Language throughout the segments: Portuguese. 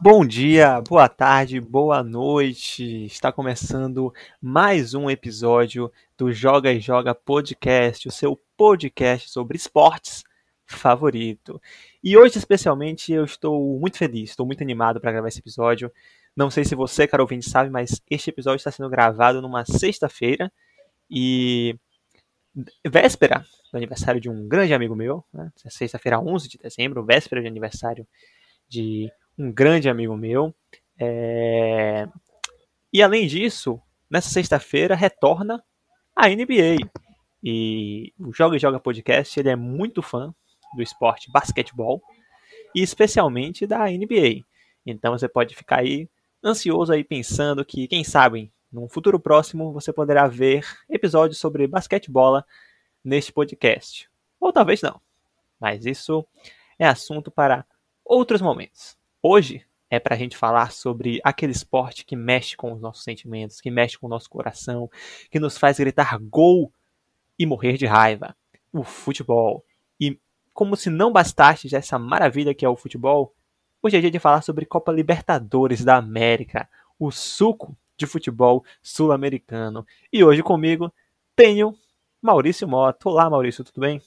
Bom dia, boa tarde, boa noite. Está começando mais um episódio do Joga e Joga Podcast, o seu podcast sobre esportes favorito. E hoje, especialmente, eu estou muito feliz, estou muito animado para gravar esse episódio. Não sei se você, caro ouvinte, sabe, mas este episódio está sendo gravado numa sexta-feira e véspera do aniversário de um grande amigo meu, né? sexta-feira, 11 de dezembro, véspera de aniversário de um grande amigo meu. É... E além disso, nessa sexta-feira retorna a NBA. E o Joga e Joga Podcast ele é muito fã do esporte basquetebol e especialmente da NBA. Então você pode ficar aí ansioso aí pensando que, quem sabe, num futuro próximo você poderá ver episódios sobre basquetebol neste podcast. Ou talvez não. Mas isso é assunto para outros momentos. Hoje é para a gente falar sobre aquele esporte que mexe com os nossos sentimentos, que mexe com o nosso coração, que nos faz gritar gol e morrer de raiva. O futebol. E como se não bastasse essa maravilha que é o futebol, hoje é dia de falar sobre Copa Libertadores da América, o suco de futebol sul-americano. E hoje comigo tenho Maurício Mota. Olá, Maurício, tudo bem?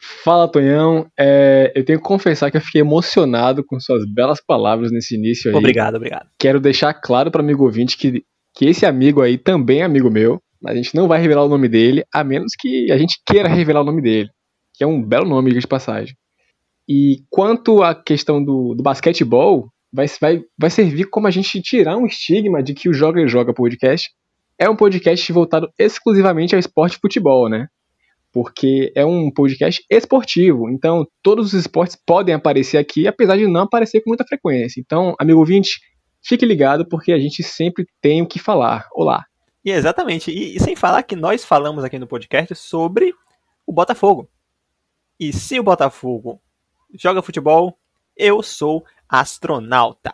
Fala, Tonhão. É, eu tenho que confessar que eu fiquei emocionado com suas belas palavras nesse início aí. Obrigado, obrigado. Quero deixar claro para amigo ouvinte que, que esse amigo aí também é amigo meu. A gente não vai revelar o nome dele, a menos que a gente queira revelar o nome dele. Que é um belo nome, de passagem. E quanto à questão do, do basquetebol, vai, vai, vai servir como a gente tirar um estigma de que o Joga e Joga podcast é um podcast voltado exclusivamente ao esporte futebol, né? Porque é um podcast esportivo, então todos os esportes podem aparecer aqui, apesar de não aparecer com muita frequência. Então, amigo ouvinte, fique ligado porque a gente sempre tem o que falar. Olá. E exatamente, e, e sem falar que nós falamos aqui no podcast sobre o Botafogo. E se o Botafogo joga futebol, eu sou astronauta.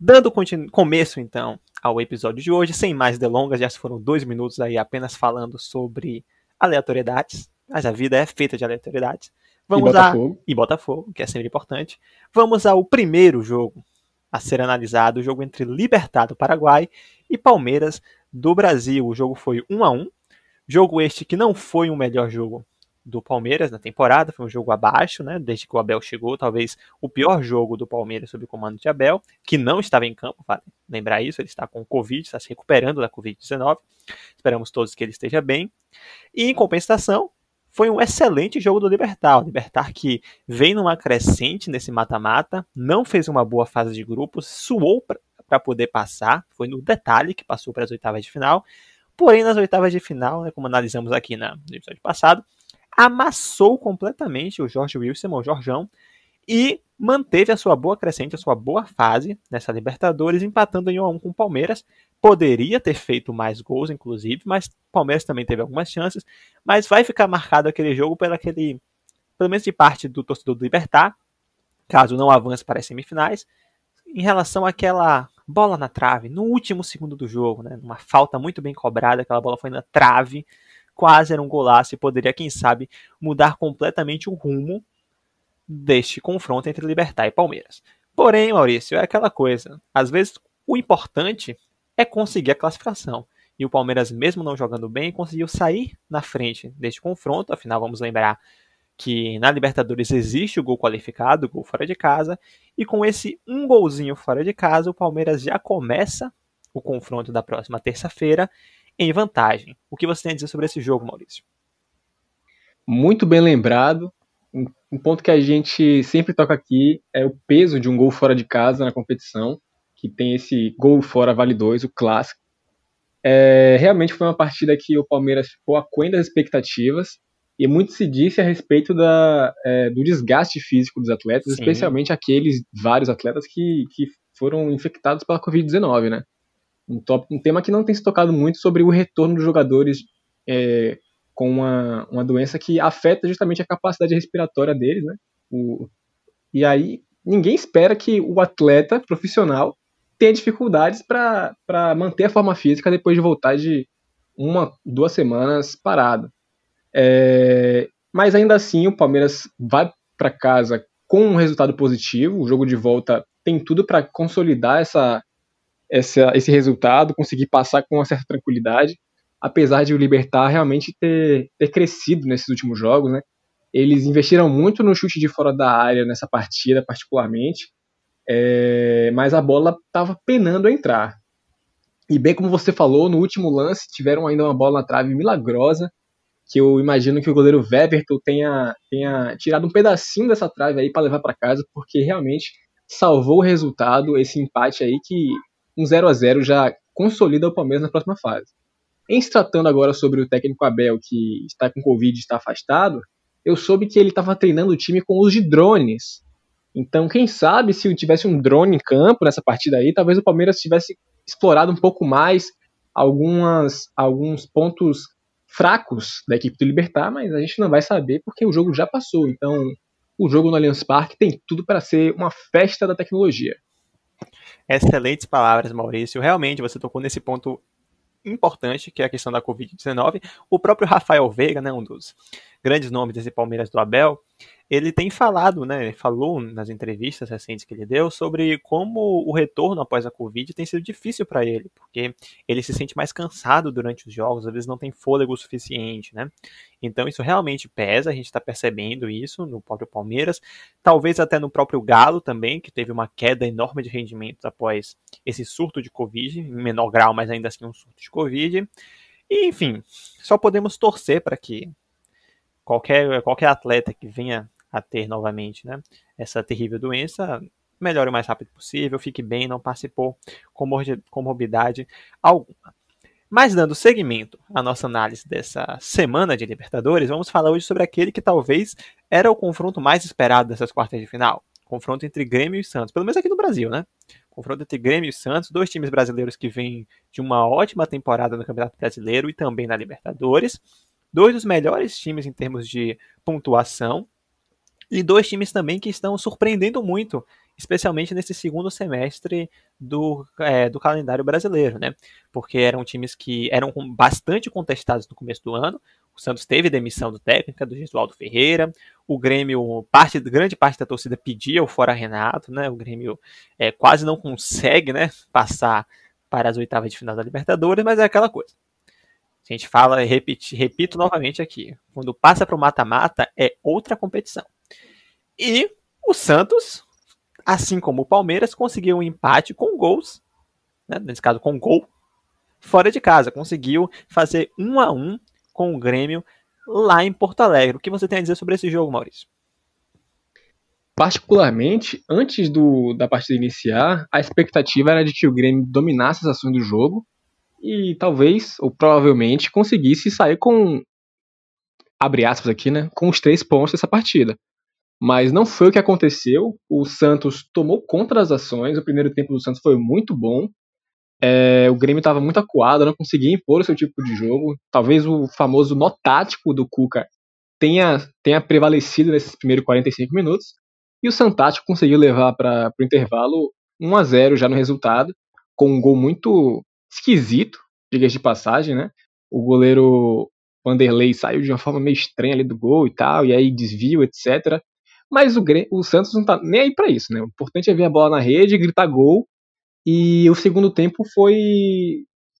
Dando começo então ao episódio de hoje, sem mais delongas, já foram dois minutos aí apenas falando sobre aleatoriedades mas a vida é feita de aleatoriedades. Vamos e Botafogo. A... E Botafogo, que é sempre importante. Vamos ao primeiro jogo a ser analisado, o jogo entre Libertad do Paraguai e Palmeiras do Brasil. O jogo foi 1 a 1 Jogo este que não foi o melhor jogo do Palmeiras na temporada, foi um jogo abaixo, né? Desde que o Abel chegou, talvez o pior jogo do Palmeiras sob o comando de Abel, que não estava em campo, vale lembrar isso, ele está com Covid, está se recuperando da Covid-19. Esperamos todos que ele esteja bem. E em compensação, foi um excelente jogo do Libertar. O Libertar que vem numa crescente nesse mata-mata, não fez uma boa fase de grupos, suou para poder passar, foi no detalhe que passou para as oitavas de final. Porém, nas oitavas de final, né, como analisamos aqui na, no episódio passado, amassou completamente o Jorge Wilson, o Jorjão, e manteve a sua boa crescente, a sua boa fase nessa Libertadores, empatando em 1 a 1 com o Palmeiras. Poderia ter feito mais gols, inclusive, mas o Palmeiras também teve algumas chances. Mas vai ficar marcado aquele jogo pelo aquele, pelo menos de parte do torcedor do Libertar, caso não avance para as semifinais, em relação àquela bola na trave, no último segundo do jogo, né? Uma falta muito bem cobrada, aquela bola foi na trave, quase era um golaço e poderia, quem sabe, mudar completamente o rumo deste confronto entre Libertar e Palmeiras. Porém, Maurício, é aquela coisa. Às vezes o importante é conseguir a classificação. E o Palmeiras, mesmo não jogando bem, conseguiu sair na frente deste confronto. Afinal, vamos lembrar que na Libertadores existe o gol qualificado, o gol fora de casa. E com esse um golzinho fora de casa, o Palmeiras já começa o confronto da próxima terça-feira em vantagem. O que você tem a dizer sobre esse jogo, Maurício? Muito bem lembrado um ponto que a gente sempre toca aqui é o peso de um gol fora de casa na competição, que tem esse gol fora vale dois, o clássico. É, realmente foi uma partida que o Palmeiras ficou aquém das expectativas e muito se disse a respeito da, é, do desgaste físico dos atletas, Sim. especialmente aqueles vários atletas que, que foram infectados pela Covid-19, né? Um, top, um tema que não tem se tocado muito sobre o retorno dos jogadores é, com uma, uma doença que afeta justamente a capacidade respiratória deles, né? O, e aí ninguém espera que o atleta profissional tenha dificuldades para manter a forma física depois de voltar de uma, duas semanas parado. É, mas ainda assim, o Palmeiras vai para casa com um resultado positivo. O jogo de volta tem tudo para consolidar essa, essa, esse resultado, conseguir passar com uma certa tranquilidade, apesar de o Libertar realmente ter, ter crescido nesses últimos jogos, né? Eles investiram muito no chute de fora da área nessa partida, particularmente, é, mas a bola estava penando a entrar. E bem como você falou, no último lance tiveram ainda uma bola na trave milagrosa, que eu imagino que o goleiro Weverton tenha, tenha tirado um pedacinho dessa trave aí para levar para casa, porque realmente salvou o resultado, esse empate aí que um 0 a 0 já consolida o Palmeiras na próxima fase. Em se tratando agora sobre o técnico Abel, que está com Covid e está afastado, eu soube que ele estava treinando o time com uso de drones. Então, quem sabe se tivesse um drone em campo nessa partida aí, talvez o Palmeiras tivesse explorado um pouco mais algumas, alguns pontos fracos da equipe do Libertar, mas a gente não vai saber porque o jogo já passou. Então, o jogo no Allianz Parque tem tudo para ser uma festa da tecnologia. Excelentes palavras, Maurício. Realmente você tocou nesse ponto importante, que é a questão da Covid-19. O próprio Rafael Veiga, né, um dos grandes nomes desse Palmeiras do Abel, ele tem falado, né, falou nas entrevistas recentes que ele deu sobre como o retorno após a Covid tem sido difícil para ele, porque ele se sente mais cansado durante os jogos, às vezes não tem fôlego suficiente, né? Então isso realmente pesa, a gente está percebendo isso no próprio Palmeiras, talvez até no próprio Galo também, que teve uma queda enorme de rendimento após esse surto de Covid, em menor grau, mas ainda assim um surto de Covid. E, enfim, só podemos torcer para que qualquer, qualquer atleta que venha a ter novamente né, essa terrível doença, melhore o mais rápido possível, fique bem, não passe por comorbidade alguma. Mas dando seguimento à nossa análise dessa semana de Libertadores, vamos falar hoje sobre aquele que talvez era o confronto mais esperado dessas quartas de final. Confronto entre Grêmio e Santos, pelo menos aqui no Brasil, né? Confronto entre Grêmio e Santos, dois times brasileiros que vêm de uma ótima temporada no Campeonato Brasileiro e também na Libertadores. Dois dos melhores times em termos de pontuação, e dois times também que estão surpreendendo muito, especialmente nesse segundo semestre do, é, do calendário brasileiro, né? Porque eram times que eram bastante contestados no começo do ano. O Santos teve demissão do técnico, do Gesualdo Ferreira. O Grêmio, parte, grande parte da torcida pedia o fora Renato, né? O Grêmio é, quase não consegue, né? Passar para as oitavas de final da Libertadores, mas é aquela coisa. A gente fala, repito, repito novamente aqui, quando passa para o mata-mata é outra competição. E o Santos, assim como o Palmeiras, conseguiu um empate com gols, né, nesse caso com gol, fora de casa. Conseguiu fazer um a um com o Grêmio lá em Porto Alegre. O que você tem a dizer sobre esse jogo, Maurício? Particularmente, antes do, da partida iniciar, a expectativa era de que o Grêmio dominasse as ações do jogo e talvez, ou provavelmente, conseguisse sair com, abre aspas aqui, né, com os três pontos dessa partida. Mas não foi o que aconteceu. O Santos tomou conta das ações. O primeiro tempo do Santos foi muito bom. É, o Grêmio estava muito acuado, não conseguia impor o seu tipo de jogo. Talvez o famoso nó tático do Cuca tenha, tenha prevalecido nesses primeiros 45 minutos. E o Santático conseguiu levar para o intervalo 1 a 0 já no resultado, com um gol muito esquisito, diga de passagem, né? O goleiro Vanderlei saiu de uma forma meio estranha ali do gol e tal, e aí desvio, etc. Mas o, o Santos não tá nem aí para isso, né? O importante é ver a bola na rede, gritar gol. E o segundo tempo foi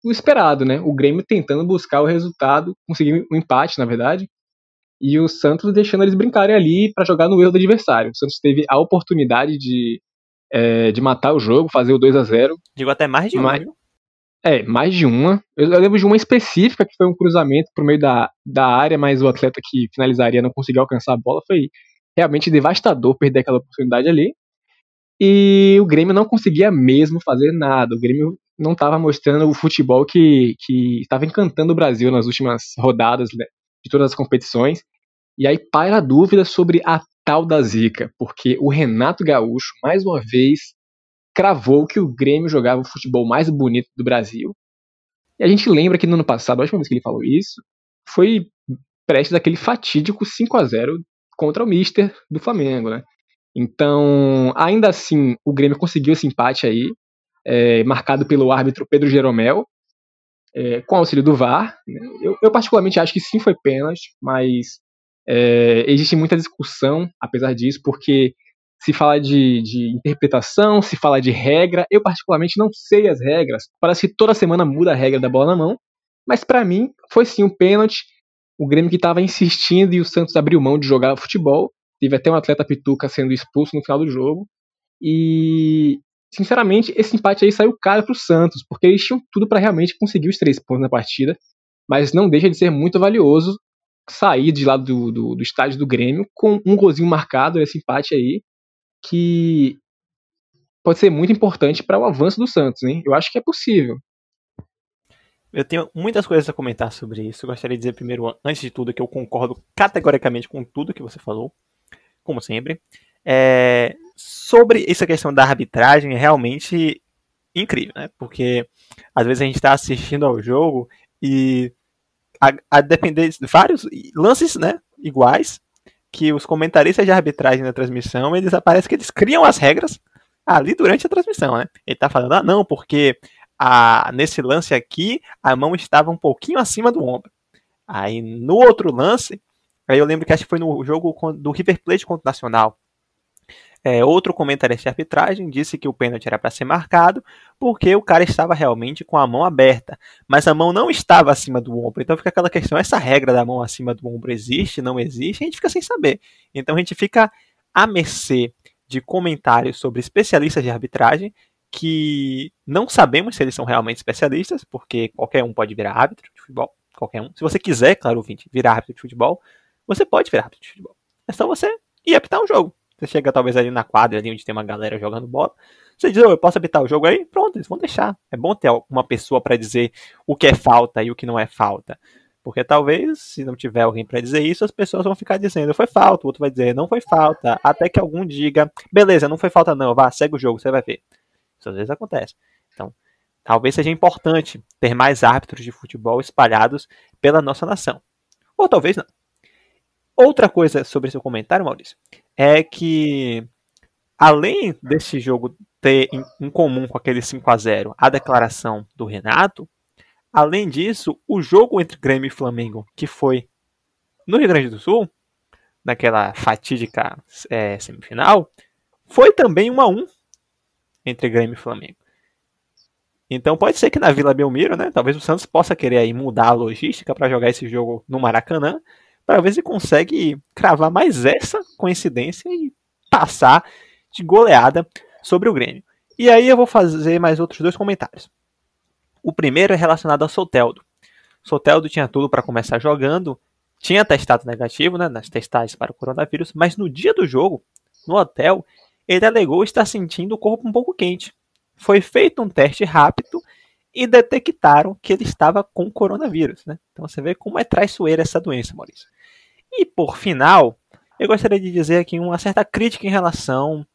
o esperado, né? O Grêmio tentando buscar o resultado, conseguir um empate, na verdade. E o Santos deixando eles brincarem ali para jogar no erro do adversário. O Santos teve a oportunidade de, é, de matar o jogo, fazer o 2 a 0 Digo até mais de uma, mais, É, mais de uma. Eu, eu, lembro de uma específica que foi um cruzamento por meio da, da área, mas o atleta que finalizaria não conseguiu alcançar a bola. Foi realmente devastador perder aquela oportunidade ali. E o Grêmio não conseguia mesmo fazer nada. O Grêmio não estava mostrando o futebol que, estava encantando o Brasil nas últimas rodadas né, de todas as competições. E aí paira a dúvida sobre a tal da zica, porque o Renato Gaúcho, mais uma vez, cravou que o Grêmio jogava o futebol mais bonito do Brasil. E a gente lembra que no ano passado, a última vez que ele falou isso, foi prestes aquele fatídico 5 a 0 contra o Mister do Flamengo, né? Então, ainda assim, o Grêmio conseguiu esse empate aí, é, marcado pelo árbitro Pedro Jeromel, é, com auxílio do VAR. Né? Eu, eu, particularmente acho que sim foi pênalti, mas é, existe muita discussão, apesar disso, porque se fala de, de interpretação, se fala de regra. Eu, particularmente, não sei as regras. Parece que toda semana muda a regra da bola na mão. Mas para mim, foi sim um pênalti. O Grêmio que estava insistindo e o Santos abriu mão de jogar futebol. Teve até um atleta pituca sendo expulso no final do jogo. E, sinceramente, esse empate aí saiu caro para o Santos, porque eles tinham tudo para realmente conseguir os três pontos na partida. Mas não deixa de ser muito valioso sair de lá do, do, do estádio do Grêmio com um golzinho marcado, esse empate aí, que pode ser muito importante para o avanço do Santos, hein? Eu acho que é possível. Eu tenho muitas coisas a comentar sobre isso. Eu gostaria de dizer primeiro, antes de tudo, que eu concordo categoricamente com tudo que você falou, como sempre. É, sobre essa questão da arbitragem, é realmente incrível, né? Porque às vezes a gente está assistindo ao jogo e a, a, depender de vários lances, né, iguais, que os comentaristas de arbitragem na transmissão, eles aparecem que eles criam as regras ali durante a transmissão, né? Ele tá falando, ah, não, porque a, nesse lance aqui, a mão estava um pouquinho acima do ombro. Aí no outro lance, aí eu lembro que acho que foi no jogo do River Plate contra o Nacional, é, outro comentarista de arbitragem disse que o pênalti era para ser marcado porque o cara estava realmente com a mão aberta, mas a mão não estava acima do ombro. Então fica aquela questão: essa regra da mão acima do ombro existe, não existe? A gente fica sem saber. Então a gente fica à mercê de comentários sobre especialistas de arbitragem que não sabemos se eles são realmente especialistas, porque qualquer um pode virar árbitro de futebol, qualquer um. Se você quiser, claro, ouvinte, virar árbitro de futebol, você pode virar árbitro de futebol. É só você ir apitar um jogo. Você chega talvez ali na quadra, ali onde tem uma galera jogando bola. Você diz, oh, eu posso habitar o jogo aí? Pronto, eles vão deixar. É bom ter uma pessoa para dizer o que é falta e o que não é falta. Porque talvez, se não tiver alguém para dizer isso, as pessoas vão ficar dizendo foi falta, o outro vai dizer não foi falta, até que algum diga, beleza, não foi falta não, vá, segue o jogo, você vai ver. Às vezes acontece. Então, talvez seja importante ter mais árbitros de futebol espalhados pela nossa nação. Ou talvez não. Outra coisa sobre seu comentário, Maurício, é que além desse jogo ter em comum com aquele 5 a 0 a declaração do Renato, além disso, o jogo entre Grêmio e Flamengo, que foi no Rio Grande do Sul, naquela fatídica é, semifinal, foi também 1 a 1 entre Grêmio e Flamengo. Então pode ser que na Vila Belmiro, né, talvez o Santos possa querer aí mudar a logística para jogar esse jogo no Maracanã para ver se consegue cravar mais essa coincidência e passar de goleada sobre o Grêmio. E aí eu vou fazer mais outros dois comentários. O primeiro é relacionado ao Soteldo. Soteldo tinha tudo para começar jogando, tinha testado negativo né, nas testagens para o coronavírus, mas no dia do jogo, no hotel, ele alegou estar sentindo o corpo um pouco quente. Foi feito um teste rápido e detectaram que ele estava com coronavírus. Né? Então você vê como é traiçoeira essa doença, Maurício. E por final, eu gostaria de dizer aqui uma certa crítica em relação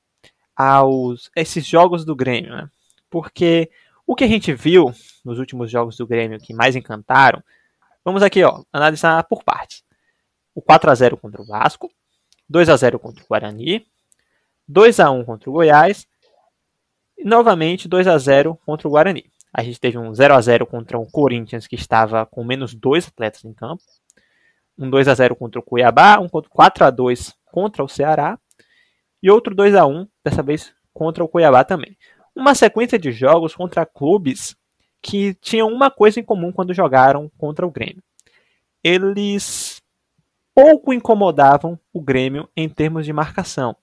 aos esses jogos do Grêmio, né? Porque o que a gente viu nos últimos jogos do Grêmio que mais encantaram, vamos aqui, ó, analisar por partes. O 4 a 0 contra o Vasco, 2 a 0 contra o Guarani, 2 a 1 contra o Goiás e novamente 2 a 0 contra o Guarani. A gente teve um 0 a 0 contra o Corinthians que estava com menos dois atletas em campo um 2 a 0 contra o Cuiabá, um 4 a 2 contra o Ceará e outro 2 a 1 dessa vez contra o Cuiabá também. Uma sequência de jogos contra clubes que tinham uma coisa em comum quando jogaram contra o Grêmio. Eles pouco incomodavam o Grêmio em termos de marcação.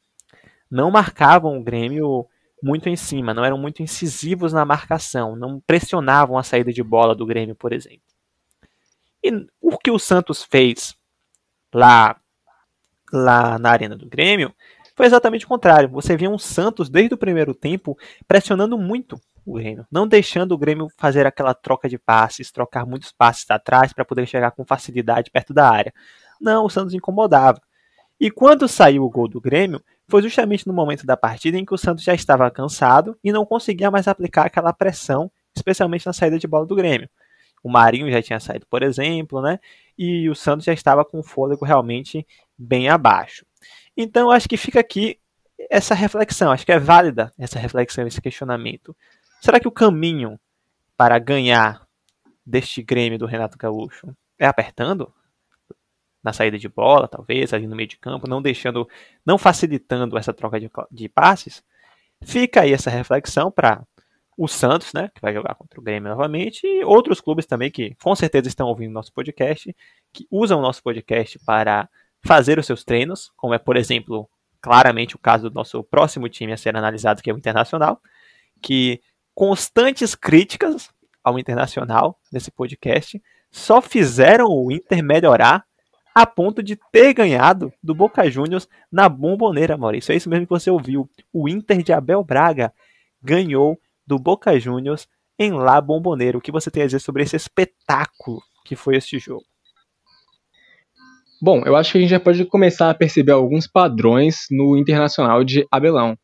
Não marcavam o Grêmio muito em cima, não eram muito incisivos na marcação, não pressionavam a saída de bola do Grêmio, por exemplo. E o que o Santos fez lá, lá na Arena do Grêmio foi exatamente o contrário. Você via um Santos desde o primeiro tempo pressionando muito o Grêmio, não deixando o Grêmio fazer aquela troca de passes, trocar muitos passes atrás para poder chegar com facilidade perto da área. Não, o Santos incomodava. E quando saiu o gol do Grêmio, foi justamente no momento da partida em que o Santos já estava cansado e não conseguia mais aplicar aquela pressão, especialmente na saída de bola do Grêmio. O Marinho já tinha saído, por exemplo, né? E o Santos já estava com o fôlego realmente bem abaixo. Então, acho que fica aqui essa reflexão. Acho que é válida essa reflexão, esse questionamento. Será que o caminho para ganhar deste Grêmio do Renato Gaúcho é apertando? Na saída de bola, talvez, ali no meio de campo, não deixando, não facilitando essa troca de, de passes. Fica aí essa reflexão para o Santos, né, que vai jogar contra o Grêmio novamente, e outros clubes também que com certeza estão ouvindo nosso podcast, que usam o nosso podcast para fazer os seus treinos, como é, por exemplo, claramente o caso do nosso próximo time a ser analisado, que é o Internacional, que constantes críticas ao Internacional nesse podcast só fizeram o Inter melhorar a ponto de ter ganhado do Boca Juniors na bomboneira, Maurício. É isso mesmo que você ouviu. O Inter de Abel Braga ganhou do Boca Juniors em La Bomboneira. O que você tem a dizer sobre esse espetáculo que foi este jogo? Bom, eu acho que a gente já pode começar a perceber alguns padrões no Internacional de Abelão,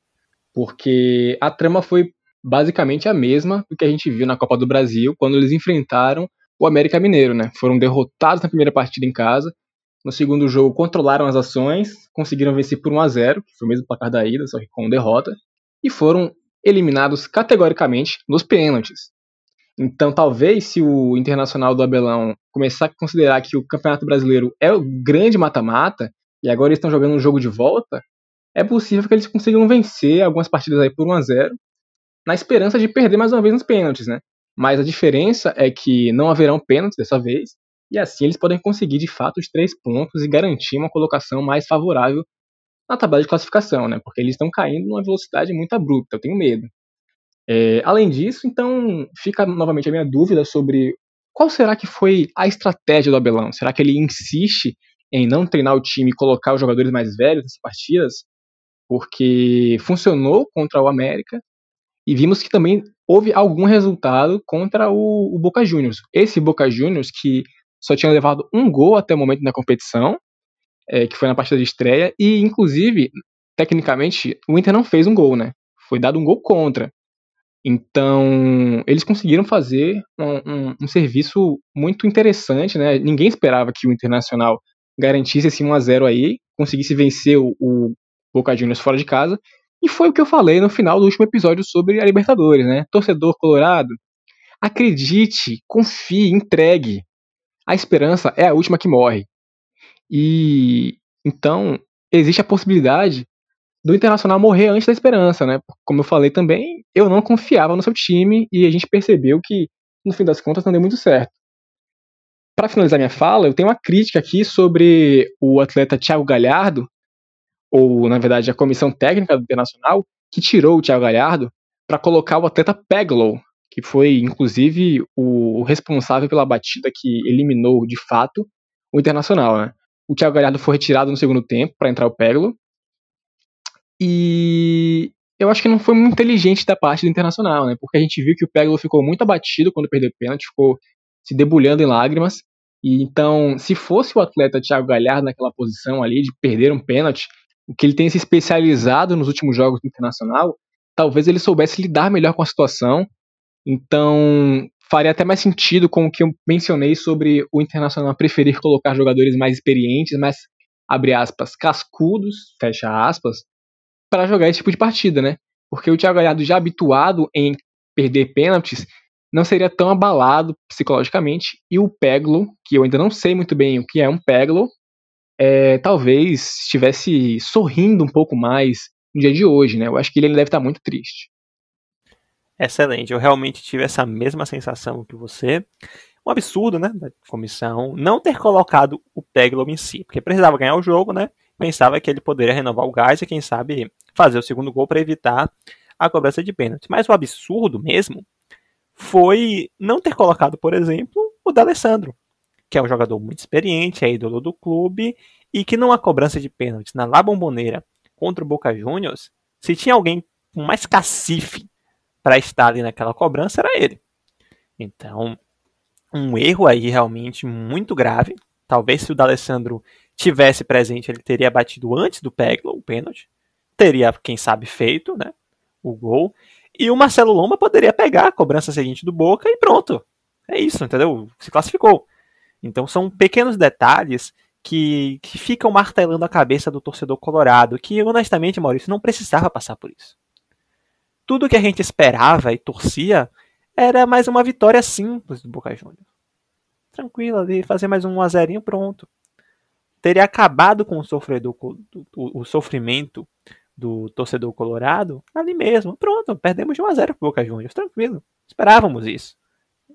porque a trama foi basicamente a mesma do que a gente viu na Copa do Brasil quando eles enfrentaram o América Mineiro, né? Foram derrotados na primeira partida em casa, no segundo jogo controlaram as ações, conseguiram vencer por 1 a 0, que foi o mesmo placar da ida, só que com derrota, e foram eliminados categoricamente nos pênaltis. Então, talvez, se o Internacional do Abelão começar a considerar que o Campeonato Brasileiro é o grande mata-mata, e agora eles estão jogando um jogo de volta, é possível que eles consigam vencer algumas partidas aí por 1 a 0 na esperança de perder mais uma vez nos pênaltis, né? Mas a diferença é que não haverão pênaltis dessa vez, e assim eles podem conseguir de fato os três pontos e garantir uma colocação mais favorável na tabela de classificação, né? Porque eles estão caindo numa velocidade muito abrupta, eu tenho medo. É, além disso, então, fica novamente a minha dúvida sobre qual será que foi a estratégia do Abelão? Será que ele insiste em não treinar o time e colocar os jogadores mais velhos nessas partidas? Porque funcionou contra o América e vimos que também houve algum resultado contra o, o Boca Juniors. Esse Boca Juniors que só tinha levado um gol até o momento na competição, é, que foi na partida de estreia, e inclusive, tecnicamente, o Inter não fez um gol, né? Foi dado um gol contra. Então, eles conseguiram fazer um, um, um, serviço muito interessante, né? Ninguém esperava que o Internacional garantisse esse 1 a 0 aí, conseguisse vencer o, o Boca Juniors fora de casa, e foi o que eu falei no final do último episódio sobre a Libertadores, né? Torcedor colorado, acredite, confie, entregue. A esperança é a última que morre. E então existe a possibilidade do Internacional morrer antes da esperança, né? Como eu falei também, eu não confiava no seu time e a gente percebeu que, no fim das contas, não deu muito certo. Para finalizar minha fala, eu tenho uma crítica aqui sobre o atleta Thiago Galhardo, ou na verdade a comissão técnica do Internacional, que tirou o Thiago Galhardo para colocar o atleta Peglow, que foi inclusive o responsável pela batida que eliminou de fato o Internacional, né? O Thiago Galhardo foi retirado no segundo tempo para entrar o Peglo. E eu acho que não foi muito inteligente da parte do Internacional, né? Porque a gente viu que o Peglo ficou muito abatido quando perdeu o pênalti, ficou se debulhando em lágrimas. E então, se fosse o atleta Thiago Galhardo naquela posição ali de perder um pênalti, o que ele tem se especializado nos últimos jogos do Internacional, talvez ele soubesse lidar melhor com a situação. Então, faria até mais sentido com o que eu mencionei sobre o Internacional preferir colocar jogadores mais experientes, mais, abre aspas, cascudos, fecha aspas, para jogar esse tipo de partida, né? Porque o Thiago Galhardo já habituado em perder pênaltis, não seria tão abalado psicologicamente, e o Peglo, que eu ainda não sei muito bem o que é um Peglo, é, talvez estivesse sorrindo um pouco mais no dia de hoje, né? Eu acho que ele deve estar muito triste excelente. Eu realmente tive essa mesma sensação que você. Um absurdo, né, da comissão não ter colocado o Peglow em si, porque precisava ganhar o jogo, né? Pensava que ele poderia renovar o gás e quem sabe fazer o segundo gol para evitar a cobrança de pênalti. Mas o absurdo mesmo foi não ter colocado, por exemplo, o D'Alessandro, que é um jogador muito experiente, é ídolo do clube e que numa cobrança de pênalti na La Bombonera contra o Boca Juniors, se tinha alguém com mais cacife para estar ali naquela cobrança era ele. Então, um erro aí realmente muito grave. Talvez se o D'Alessandro tivesse presente, ele teria batido antes do Peglo, o pênalti. Teria, quem sabe, feito né, o gol. E o Marcelo Lomba poderia pegar a cobrança seguinte do Boca e pronto. É isso, entendeu? Se classificou. Então são pequenos detalhes que, que ficam martelando a cabeça do torcedor colorado, que honestamente, Maurício, não precisava passar por isso tudo que a gente esperava e torcia era mais uma vitória simples do Boca Juniors. Tranquilo ali, fazer mais um a pronto. teria acabado com o, sofredor, o, o sofrimento do torcedor colorado ali mesmo. Pronto, perdemos de 1 a 0 pro Boca Juniors, tranquilo. Esperávamos isso.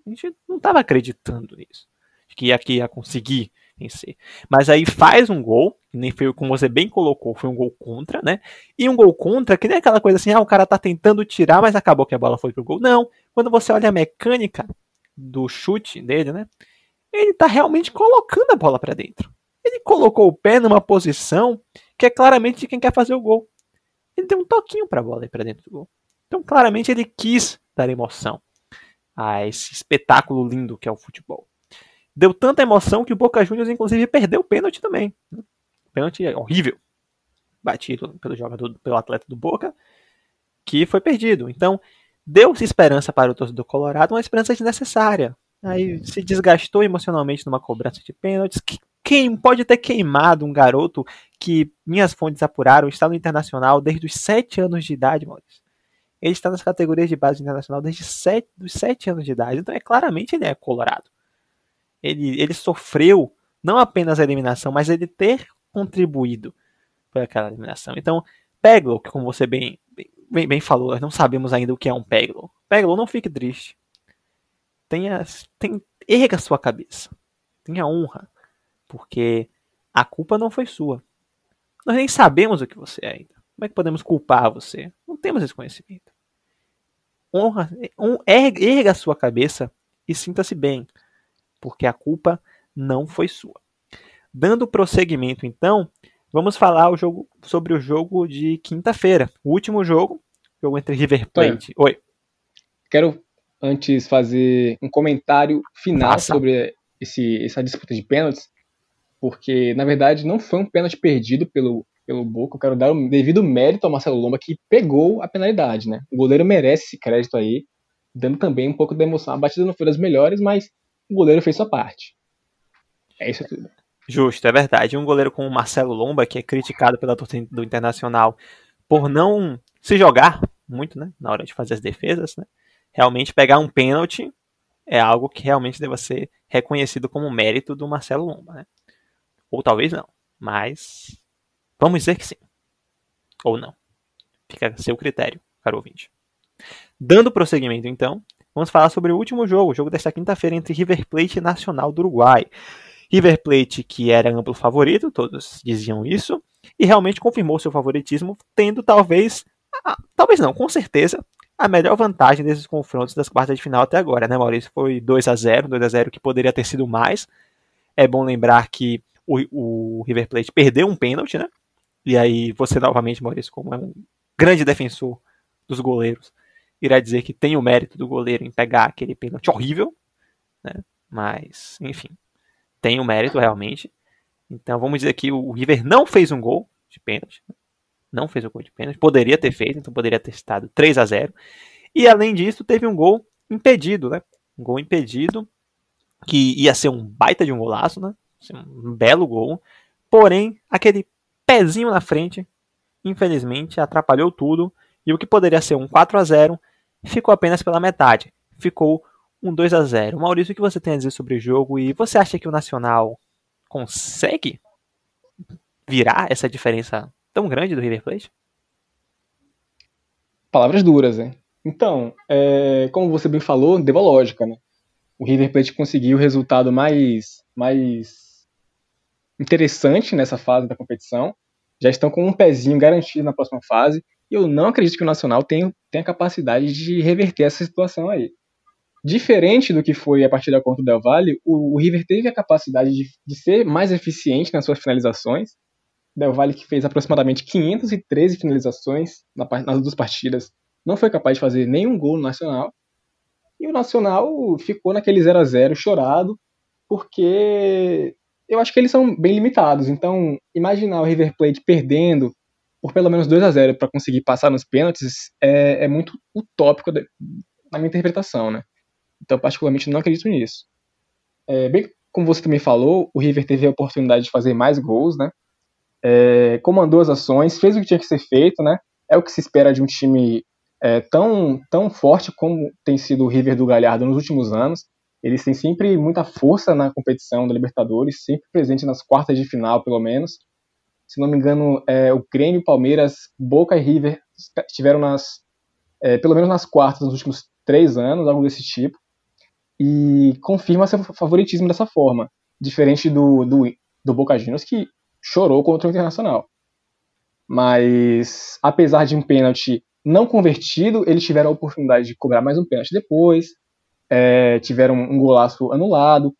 A gente não estava acreditando nisso. Que ia, que ia conseguir vencer. Mas aí faz um gol, nem foi como você bem colocou, foi um gol contra, né? E um gol contra, que nem aquela coisa assim, ah, o cara tá tentando tirar, mas acabou que a bola foi pro gol. Não. Quando você olha a mecânica do chute dele, né? Ele tá realmente colocando a bola para dentro. Ele colocou o pé numa posição que é claramente de quem quer fazer o gol. Ele deu um toquinho para a bola ir para dentro do gol. Então, claramente, ele quis dar emoção a esse espetáculo lindo que é o futebol. Deu tanta emoção que o Boca Juniors, inclusive, perdeu o pênalti também. O pênalti horrível. Batido pelo jogador, pelo atleta do Boca, que foi perdido. Então, deu-se esperança para o torcedor colorado, uma esperança desnecessária. Aí se desgastou emocionalmente numa cobrança de pênaltis. Quem pode ter queimado um garoto que minhas fontes apuraram está no internacional desde os 7 anos de idade, Maurício. Ele está nas categorias de base internacional desde sete, os 7 anos de idade. Então é claramente ele é colorado. Ele, ele sofreu não apenas a eliminação, mas ele ter contribuído para aquela eliminação. Então, Peglo, que como você bem, bem, bem falou, nós não sabemos ainda o que é um Peglo. Peglo, não fique triste. Tenha, tem, erga sua cabeça. Tenha honra. Porque a culpa não foi sua. Nós nem sabemos o que você é ainda. Como é que podemos culpar você? Não temos esse conhecimento. Honra, erga, erga a sua cabeça e sinta-se bem, porque a culpa não foi sua. Dando prosseguimento, então, vamos falar o jogo, sobre o jogo de quinta-feira, o último jogo, jogo entre River Plate. Oi. Quero antes fazer um comentário final Faça. sobre esse, essa disputa de pênaltis, porque na verdade não foi um pênalti perdido pelo, pelo Boca. Eu quero dar o devido mérito ao Marcelo Lomba que pegou a penalidade, né? O goleiro merece esse crédito aí, dando também um pouco de emoção. A batida não foi das melhores, mas o goleiro fez sua parte. É isso tudo. Justo, é verdade. Um goleiro como o Marcelo Lomba, que é criticado pela torcida do Internacional por não se jogar muito, né, na hora de fazer as defesas, né? realmente pegar um pênalti é algo que realmente deva ser reconhecido como mérito do Marcelo Lomba, né? Ou talvez não, mas vamos dizer que sim. Ou não. Fica a seu critério, caro ouvinte. Dando prosseguimento, então, vamos falar sobre o último jogo, o jogo desta quinta-feira entre River Plate e Nacional do Uruguai. River Plate, que era amplo favorito, todos diziam isso, e realmente confirmou seu favoritismo, tendo talvez, ah, talvez não, com certeza, a melhor vantagem desses confrontos das quartas de final até agora, né, Maurício? Foi 2 a 0 2 a 0 que poderia ter sido mais. É bom lembrar que o, o River Plate perdeu um pênalti, né? E aí você novamente, Maurício, como é um grande defensor dos goleiros, irá dizer que tem o mérito do goleiro em pegar aquele pênalti horrível, né? Mas, enfim, tem o mérito realmente. Então vamos dizer que o River não fez um gol de pênalti, não fez o gol de pênalti, poderia ter feito, então poderia ter estado 3 a 0 E além disso, teve um gol impedido, né? Um gol impedido, que ia ser um baita de um golaço, né? Um belo gol. Porém, aquele pezinho na frente, infelizmente, atrapalhou tudo. E o que poderia ser um 4 a 0 ficou apenas pela metade. Ficou um 2 a 0 Maurício, o que você tem a dizer sobre o jogo? E você acha que o Nacional consegue virar essa diferença tão grande do River Plate? Palavras duras, hein? Então, é, como você bem falou, deu a lógica, né? O River Plate conseguiu o resultado mais, mais interessante nessa fase da competição. Já estão com um pezinho garantido na próxima fase. Eu não acredito que o Nacional tenha, tenha capacidade de reverter essa situação aí. Diferente do que foi a partida contra o Del Valle, o, o River teve a capacidade de, de ser mais eficiente nas suas finalizações Del Valle, que fez aproximadamente 513 finalizações nas duas partidas, não foi capaz de fazer nenhum gol no Nacional. E o Nacional ficou naquele 0 a 0 chorado, porque eu acho que eles são bem limitados. Então, imaginar o River Plate perdendo por pelo menos 2 a 0 para conseguir passar nos pênaltis é, é muito utópico na minha interpretação, né? Então, particularmente, não acredito nisso. É, bem como você também falou, o River teve a oportunidade de fazer mais gols, né? é, comandou as ações, fez o que tinha que ser feito, né? É o que se espera de um time é, tão, tão forte como tem sido o River do Galhardo nos últimos anos. Eles têm sempre muita força na competição da Libertadores, sempre presente nas quartas de final, pelo menos. Se não me engano, é, o Grêmio, Palmeiras, Boca e River estiveram nas, é, pelo menos nas quartas nos últimos três anos, algo desse tipo. E confirma seu favoritismo dessa forma, diferente do, do, do Boca Juniors, que chorou contra o Internacional. Mas, apesar de um pênalti não convertido, eles tiveram a oportunidade de cobrar mais um pênalti depois, é, tiveram um golaço anulado.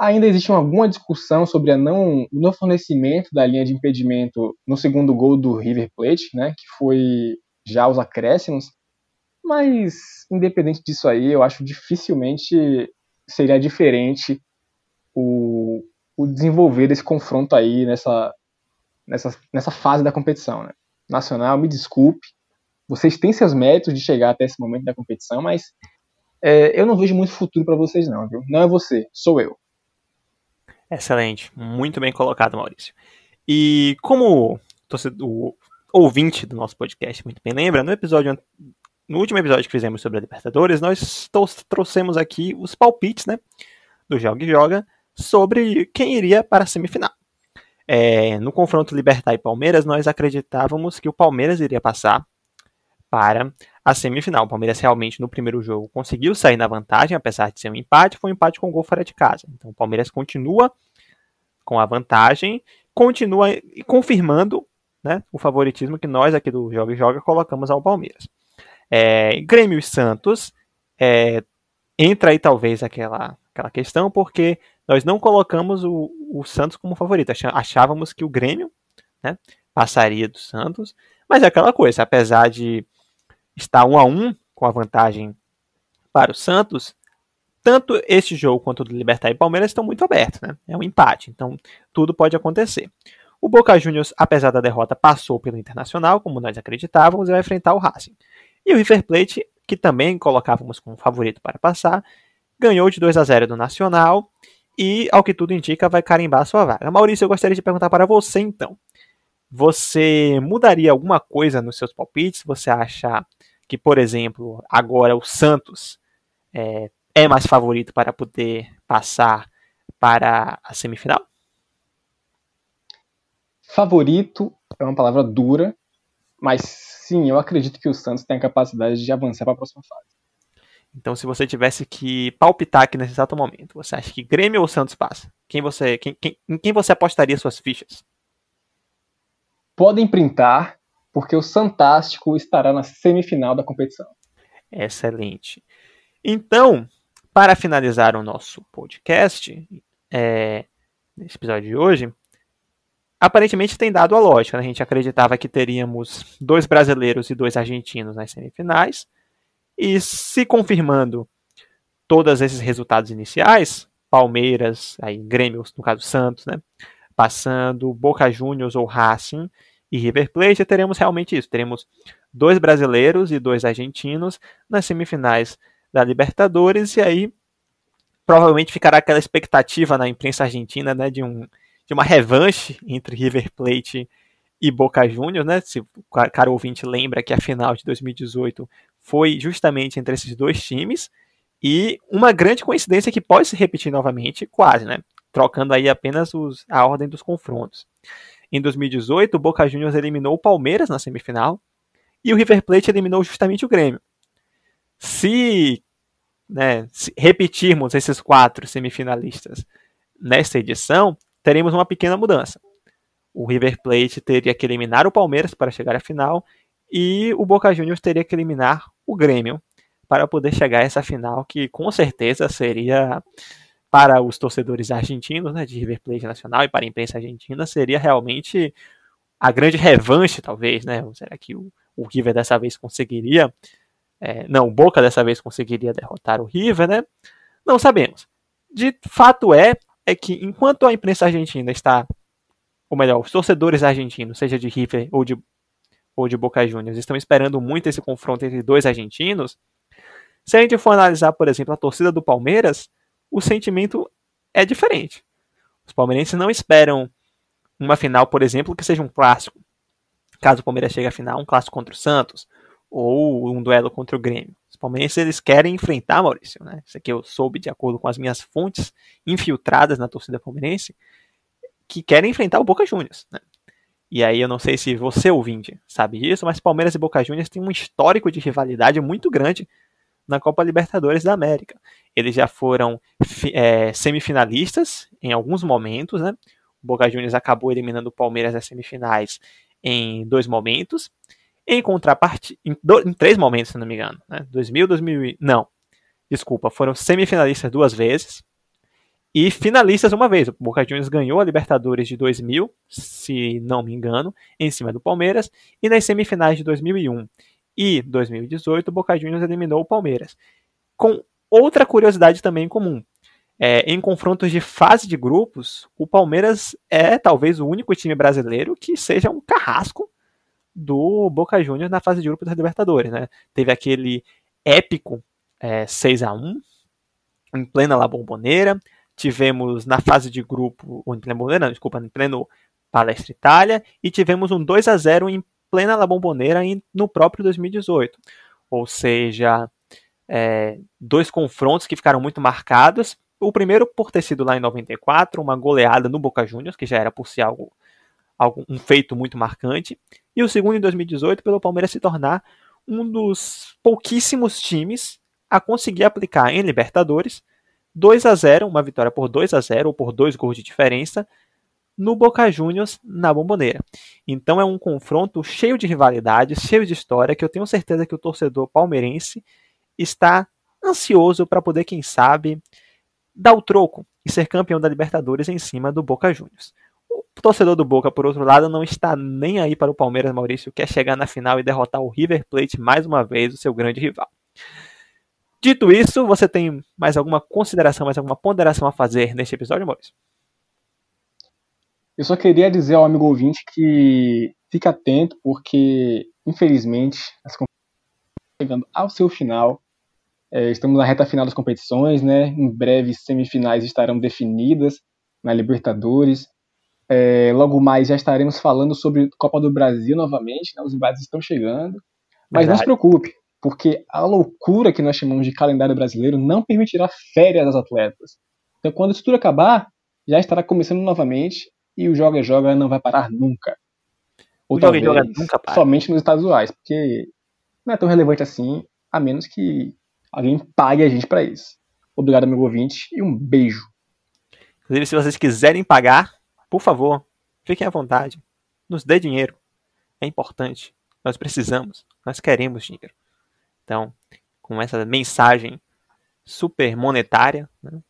Ainda existe alguma discussão sobre a não, o não fornecimento da linha de impedimento no segundo gol do River Plate, né, que foi já os acréscimos. Mas, independente disso aí, eu acho dificilmente seria diferente o, o desenvolver desse confronto aí nessa, nessa, nessa fase da competição. Né? Nacional, me desculpe, vocês têm seus méritos de chegar até esse momento da competição, mas é, eu não vejo muito futuro para vocês não, viu? Não é você, sou eu. Excelente, muito bem colocado, Maurício. E como o ouvinte do nosso podcast muito bem lembra, no episódio no último episódio que fizemos sobre a Libertadores, nós trouxemos aqui os palpites, né, do Joga e Joga sobre quem iria para a semifinal. É, no confronto Libertar e Palmeiras, nós acreditávamos que o Palmeiras iria passar para a semifinal. O Palmeiras realmente no primeiro jogo conseguiu sair na vantagem, apesar de ser um empate, foi um empate com gol fora de casa. Então o Palmeiras continua com a vantagem, continua confirmando né, o favoritismo que nós aqui do Joga e Joga colocamos ao Palmeiras. É, Grêmio e Santos é, entra aí talvez aquela, aquela questão, porque nós não colocamos o, o Santos como favorito. Achávamos que o Grêmio né, passaria do Santos, mas é aquela coisa, apesar de estar um a um com a vantagem para o Santos, tanto este jogo quanto o do Libertar e Palmeiras estão muito abertos, né? É um empate, então tudo pode acontecer. O Boca Juniors, apesar da derrota, passou pelo Internacional, como nós acreditávamos, e vai enfrentar o Racing. E o River Plate, que também colocávamos como favorito para passar, ganhou de 2 a 0 do Nacional e, ao que tudo indica, vai carimbar a sua vaga. Maurício, eu gostaria de perguntar para você então. Você mudaria alguma coisa nos seus palpites? Você acha que, por exemplo, agora o Santos é, é mais favorito para poder passar para a semifinal? Favorito é uma palavra dura, mas sim, eu acredito que o Santos tem a capacidade de avançar para a próxima fase. Então, se você tivesse que palpitar aqui nesse exato momento, você acha que Grêmio ou Santos passa? Quem você, quem, quem, em quem você apostaria suas fichas? Podem printar, porque o Santástico estará na semifinal da competição. Excelente. Então, para finalizar o nosso podcast, é, nesse episódio de hoje, aparentemente tem dado a lógica. Né? A gente acreditava que teríamos dois brasileiros e dois argentinos nas semifinais. E se confirmando todos esses resultados iniciais, Palmeiras, aí Grêmio, no caso Santos, né? Passando Boca Juniors ou Racing e River Plate, teremos realmente isso. Teremos dois brasileiros e dois argentinos nas semifinais da Libertadores e aí provavelmente ficará aquela expectativa na imprensa argentina, né, de um de uma revanche entre River Plate e Boca Juniors, né? Se o cara ouvinte lembra que a final de 2018 foi justamente entre esses dois times e uma grande coincidência que pode se repetir novamente, quase, né? Trocando aí apenas os, a ordem dos confrontos. Em 2018, o Boca Juniors eliminou o Palmeiras na semifinal e o River Plate eliminou justamente o Grêmio. Se, né, se repetirmos esses quatro semifinalistas nesta edição, teremos uma pequena mudança. O River Plate teria que eliminar o Palmeiras para chegar à final e o Boca Juniors teria que eliminar o Grêmio para poder chegar a essa final que com certeza seria para os torcedores argentinos, né, de River Plate Nacional e para a imprensa argentina seria realmente a grande revanche, talvez, né? Será que o, o River dessa vez conseguiria? É, não, o Boca dessa vez conseguiria derrotar o River, né? Não sabemos. De fato é é que enquanto a imprensa argentina está, ou melhor, os torcedores argentinos, seja de River ou de, ou de Boca Juniors, estão esperando muito esse confronto entre dois argentinos, se a gente for analisar, por exemplo, a torcida do Palmeiras, o sentimento é diferente. Os palmeirenses não esperam uma final, por exemplo, que seja um clássico. Caso o Palmeiras chegue à final, um clássico contra o Santos ou um duelo contra o Grêmio. Os palmeirenses eles querem enfrentar Maurício, né? Isso aqui eu soube de acordo com as minhas fontes infiltradas na torcida palmeirense, que querem enfrentar o Boca Juniors, né? E aí eu não sei se você ouvinte sabe disso, mas Palmeiras e Boca Juniors têm um histórico de rivalidade muito grande na Copa Libertadores da América. Eles já foram é, semifinalistas em alguns momentos, né? O Boca Juniors acabou eliminando o Palmeiras nas semifinais em dois momentos. Em contrapartida, em, em, três momentos, se não me engano, né? 2000, 2000, não, desculpa, foram semifinalistas duas vezes e finalistas uma vez. O Boca Juniors ganhou a Libertadores de 2000, se não me engano, em cima do Palmeiras, e nas semifinais de 2001 e 2018, o Boca Juniors eliminou o Palmeiras. Com outra curiosidade também comum. É, em confrontos de fase de grupos, o Palmeiras é talvez o único time brasileiro que seja um carrasco do Boca Juniors na fase de grupos da Libertadores. Né? Teve aquele épico é, 6 a 1 em plena La Bombonera tivemos na fase de grupo, ou em pleno, não, desculpa, em pleno Palestra Itália, e tivemos um 2 a 0 em plena La Bombonera no próprio 2018. Ou seja, é, dois confrontos que ficaram muito marcados. O primeiro por ter sido lá em 94, uma goleada no Boca Juniors, que já era por si algo, algo um feito muito marcante. E o segundo em 2018 pelo Palmeiras se tornar um dos pouquíssimos times a conseguir aplicar em Libertadores 2 a 0 uma vitória por 2 a 0 ou por dois gols de diferença, no Boca Juniors na Bomboneira. Então é um confronto cheio de rivalidade, cheio de história, que eu tenho certeza que o torcedor palmeirense está ansioso para poder, quem sabe, dar o troco e ser campeão da Libertadores em cima do Boca Juniors. O torcedor do Boca, por outro lado, não está nem aí para o Palmeiras Maurício, quer chegar na final e derrotar o River Plate mais uma vez, o seu grande rival. Dito isso, você tem mais alguma consideração, mais alguma ponderação a fazer neste episódio, Maurício? Eu só queria dizer ao amigo ouvinte que fique atento, porque, infelizmente, as competições chegando ao seu final. É, estamos na reta final das competições, né? Em breve, semifinais estarão definidas na Libertadores. É, logo mais já estaremos falando sobre Copa do Brasil novamente, né? os embates estão chegando. Mas Verdade. não se preocupe, porque a loucura que nós chamamos de calendário brasileiro não permitirá férias aos atletas. Então, quando isso tudo acabar, já estará começando novamente e o joga-joga não vai parar nunca. Ou o talvez joga nunca para. somente nos estaduais, porque não é tão relevante assim, a menos que alguém pague a gente para isso. Obrigado, amigo ouvinte, e um beijo. Inclusive, se vocês quiserem pagar, por favor, fiquem à vontade. Nos dê dinheiro. É importante. Nós precisamos. Nós queremos dinheiro. Então, com essa mensagem super monetária né,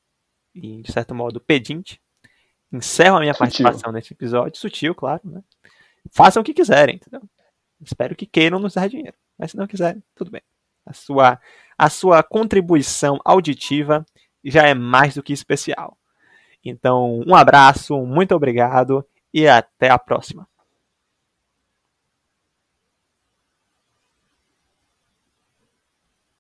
e, de certo modo, pedinte, encerro a minha sutil. participação nesse episódio. Sutil, claro. Né? Façam o que quiserem, entendeu? Espero que queiram nos dar dinheiro. Mas se não quiserem, tudo bem. A sua, a sua contribuição auditiva já é mais do que especial. Então, um abraço, muito obrigado e até a próxima.